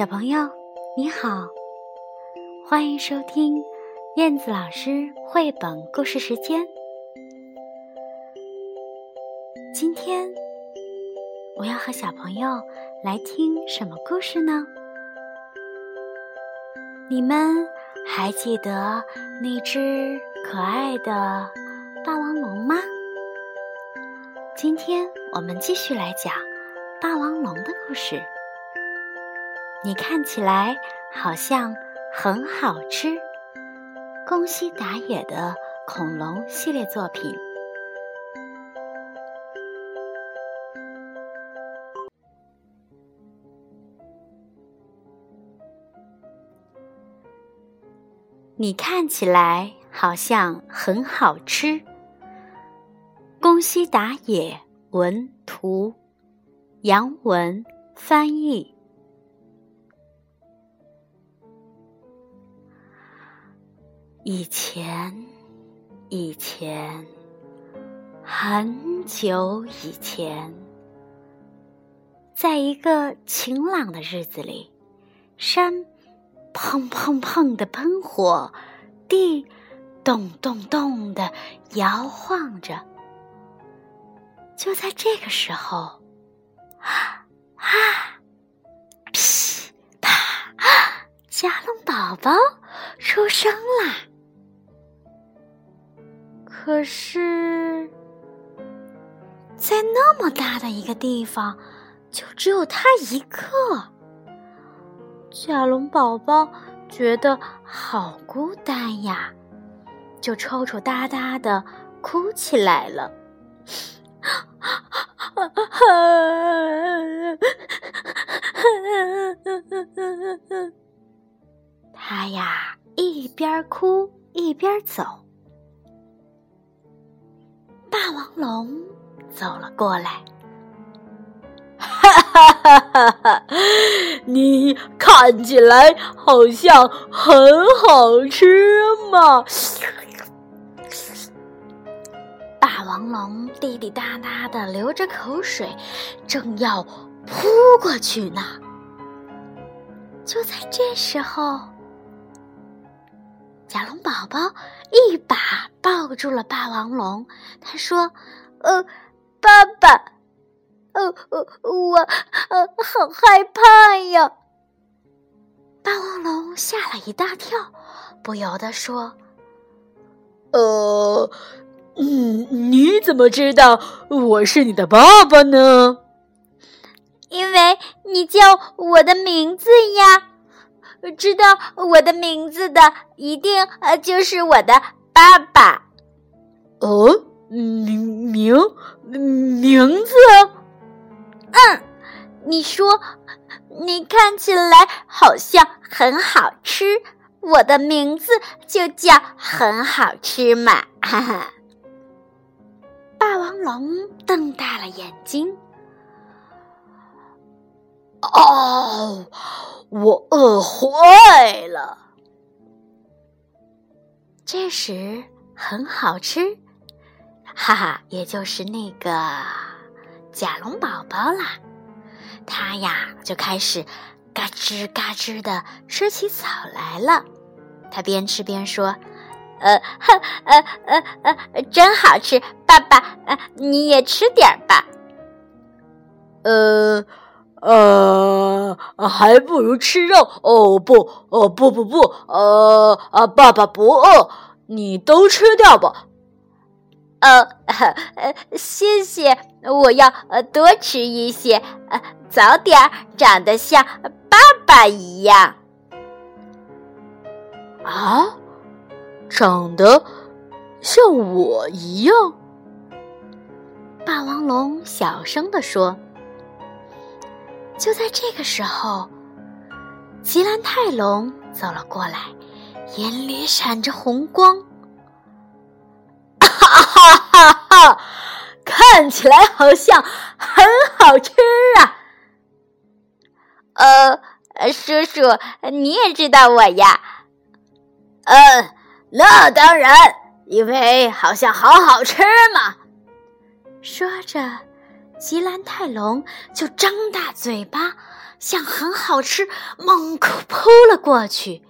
小朋友，你好，欢迎收听燕子老师绘本故事时间。今天我要和小朋友来听什么故事呢？你们还记得那只可爱的霸王龙吗？今天我们继续来讲霸王龙的故事。你看起来好像很好吃，宫西达也的恐龙系列作品。你看起来好像很好吃，宫西达也文图，杨文翻译。以前，以前，很久以前，在一个晴朗的日子里，山砰砰砰的喷火，地咚咚咚的摇晃着。就在这个时候，啊啊，噼啪，甲龙宝宝出生啦！可是，在那么大的一个地方，就只有他一个。甲龙宝宝觉得好孤单呀，就抽抽搭搭的哭起来了。他呀，一边哭一边走。霸王龙走了过来，哈哈哈哈哈！你看起来好像很好吃嘛！霸王龙滴滴答答的流着口水，正要扑过去呢。就在这时候。甲龙宝宝一把抱住了霸王龙，他说：“呃，爸爸，呃呃，我呃好害怕呀！”霸王龙吓了一大跳，不由得说：“呃，嗯，你怎么知道我是你的爸爸呢？”“因为你叫我的名字呀。”知道我的名字的，一定呃就是我的爸爸。哦，名名名字？嗯，你说，你看起来好像很好吃，我的名字就叫很好吃嘛！哈哈。霸王龙瞪大了眼睛。哦。我饿坏了。这时很好吃，哈哈，也就是那个甲龙宝宝啦。他呀就开始嘎吱嘎吱的吃起草来了。他边吃边说：“呃，呃，呃，呃，真好吃，爸爸，呃，你也吃点吧。”呃。呃，还不如吃肉哦！不，哦不不不，呃啊，爸爸不饿，你都吃掉吧。呃，呃，谢谢，我要呃多吃一些，呃，早点长得像爸爸一样。啊，长得像我一样？霸王龙小声地说。就在这个时候，吉兰泰龙走了过来，眼里闪着红光。看起来好像很好吃啊。呃，叔叔，你也知道我呀？嗯，那当然，因为好像好好吃嘛。说着。吉兰泰龙就张大嘴巴，向很好吃猛扑扑了过去。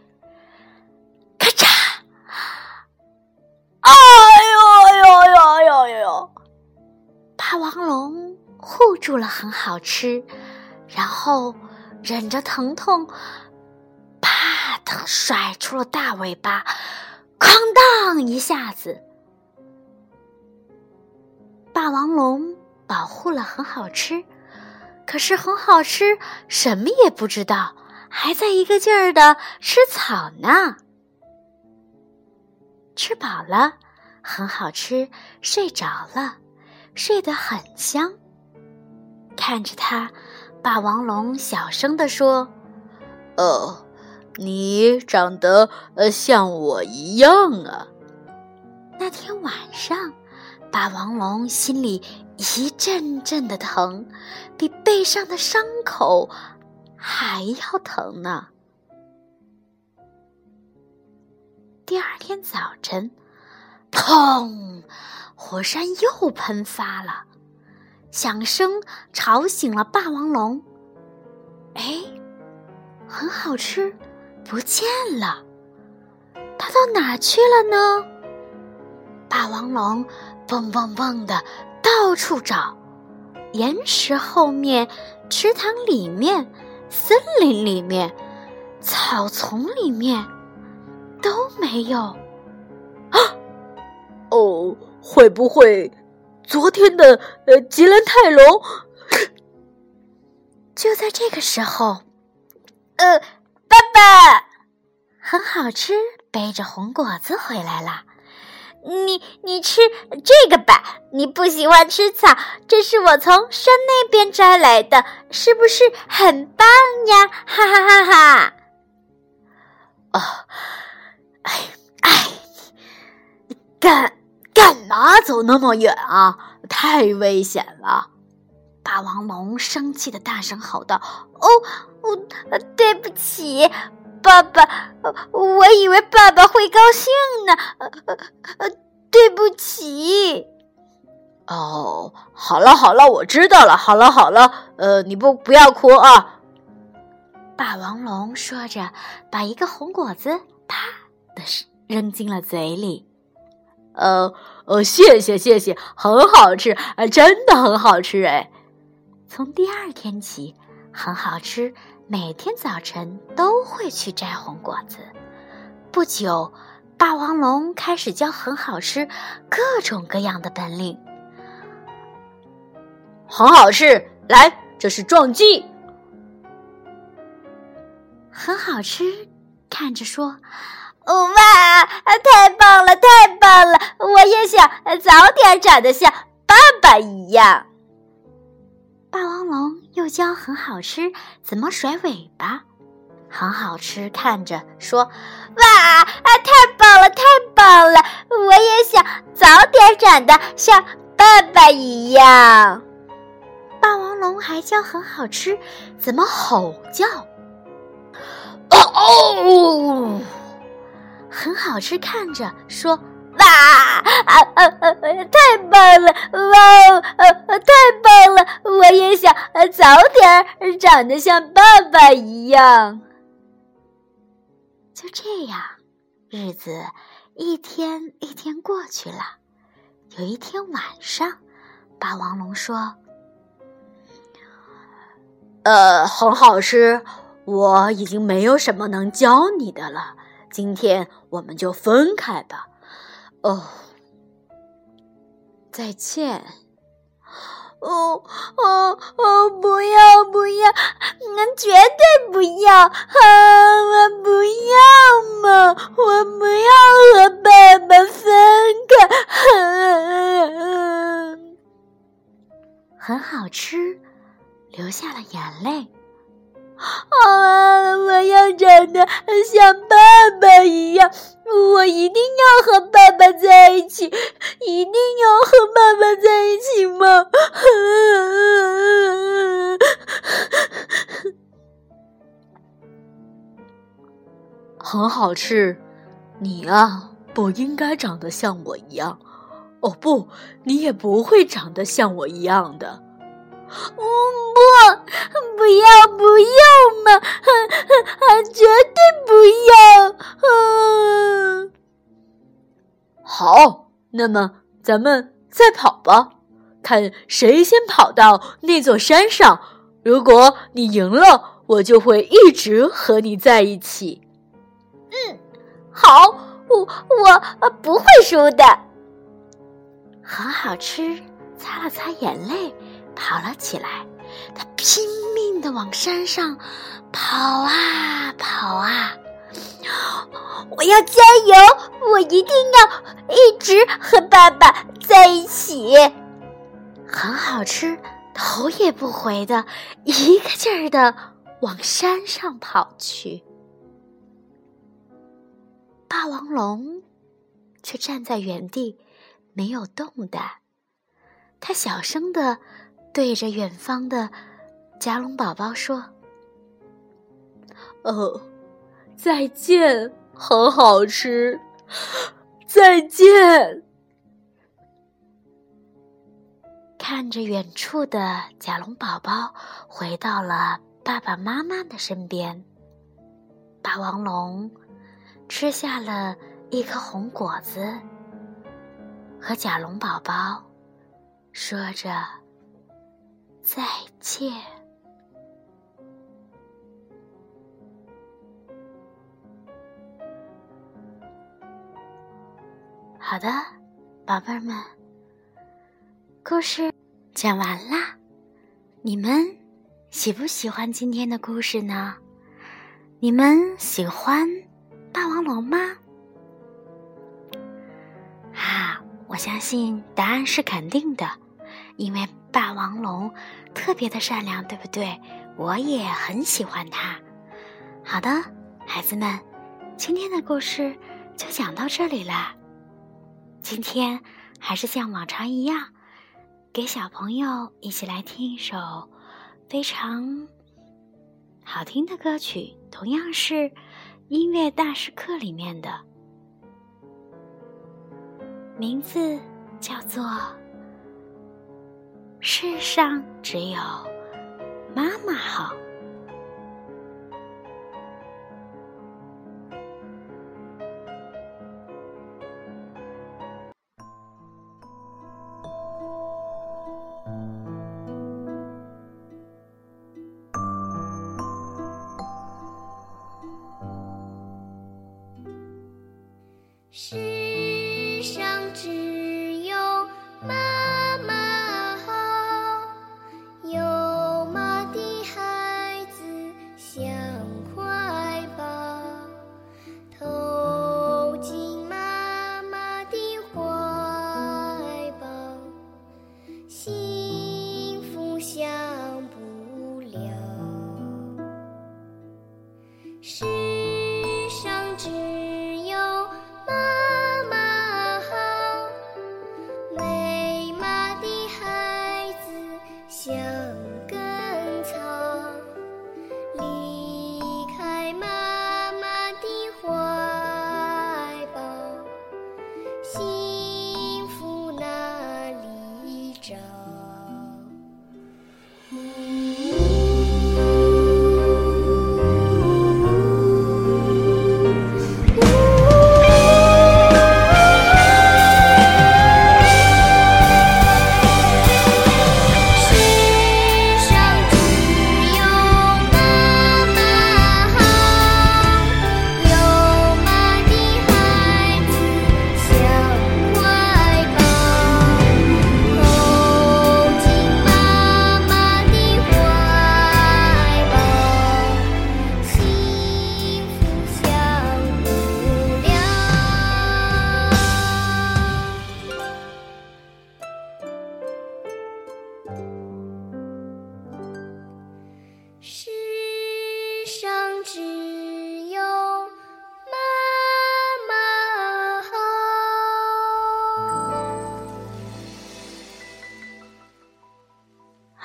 咔嚓！哎呦！霸王龙护住了很好吃，然后忍着疼痛，啪的甩出了大尾巴，哐当一下子。霸王龙保护了很好吃，可是很好吃什么也不知道，还在一个劲儿的吃草呢。吃饱了，很好吃，睡着了，睡得很香。看着他，霸王龙小声地说：“哦，你长得呃像我一样啊。”那天晚上。霸王龙心里一阵阵的疼，比背上的伤口还要疼呢。第二天早晨，砰！火山又喷发了，响声吵醒了霸王龙。哎，很好吃，不见了，它到哪去了呢？霸王龙。蹦蹦蹦的到处找，岩石后面、池塘里面、森林里面、草丛里面都没有。啊！哦，会不会昨天的呃吉兰泰龙？就在这个时候，呃，爸爸很好吃，背着红果子回来了。你你吃这个吧，你不喜欢吃草，这是我从山那边摘来的，是不是很棒呀？哈哈哈哈！哦，哎哎，干干嘛走那么远啊？太危险了！霸王龙生气的大声吼道：“哦，我对不起。”爸爸，我以为爸爸会高兴呢。呃，对不起。哦，好了好了，我知道了。好了好了，呃，你不不要哭啊。霸王龙说着，把一个红果子啪的扔进了嘴里。呃呃，谢谢谢谢，很好吃，真的很好吃哎。从第二天起，很好吃。每天早晨都会去摘红果子。不久，霸王龙开始教很好吃各种各样的本领。很好吃，来，这是撞击。很好吃，看着说：“哇，太棒了，太棒了！我也想早点长得像爸爸一样。”霸王龙又教很好吃怎么甩尾巴，很好吃。看着说：“哇，啊，太棒了，太棒了！我也想早点长得像爸爸一样。”霸王龙还教很好吃怎么吼叫，哦哦，很好吃。看着说。哇啊啊啊！太棒了！哇哦，太棒了！我也想早点长得像爸爸一样。就这样，日子一天一天过去了。有一天晚上，霸王龙说：“呃，很好吃，我已经没有什么能教你的了。今天我们就分开吧。”哦，再见。哦哦哦！不要不要，那绝对不要！啊，我不要嘛！我不要和爸爸分开。很好吃，流下了眼泪。啊！我要长得像爸爸一样，我一定要和爸爸在一起，一定要和爸爸在一起吗？很好吃，你啊，不应该长得像我一样。哦不，你也不会长得像我一样的。不不。不要，不要嘛！绝对不要！好，那么咱们再跑吧，看谁先跑到那座山上。如果你赢了，我就会一直和你在一起。嗯，好，我我不会输的。很好吃，擦了擦眼泪，跑了起来。他拼命的往山上跑啊跑啊！我要加油！我一定要一直和爸爸在一起。很好吃，头也不回的一个劲儿的往山上跑去。霸王龙却站在原地没有动弹，他小声的。对着远方的甲龙宝宝说：“哦，再见，很好吃，再见。”看着远处的甲龙宝宝回到了爸爸妈妈的身边，霸王龙吃下了一颗红果子，和甲龙宝宝说着。再见。好的，宝贝儿们，故事讲完啦。你们喜不喜欢今天的故事呢？你们喜欢霸王龙吗？啊，我相信答案是肯定的，因为。霸王龙特别的善良，对不对？我也很喜欢它。好的，孩子们，今天的故事就讲到这里啦。今天还是像往常一样，给小朋友一起来听一首非常好听的歌曲，同样是音乐大师课里面的，名字叫做。世上只有妈妈好。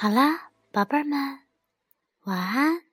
好啦，宝贝儿们，晚安。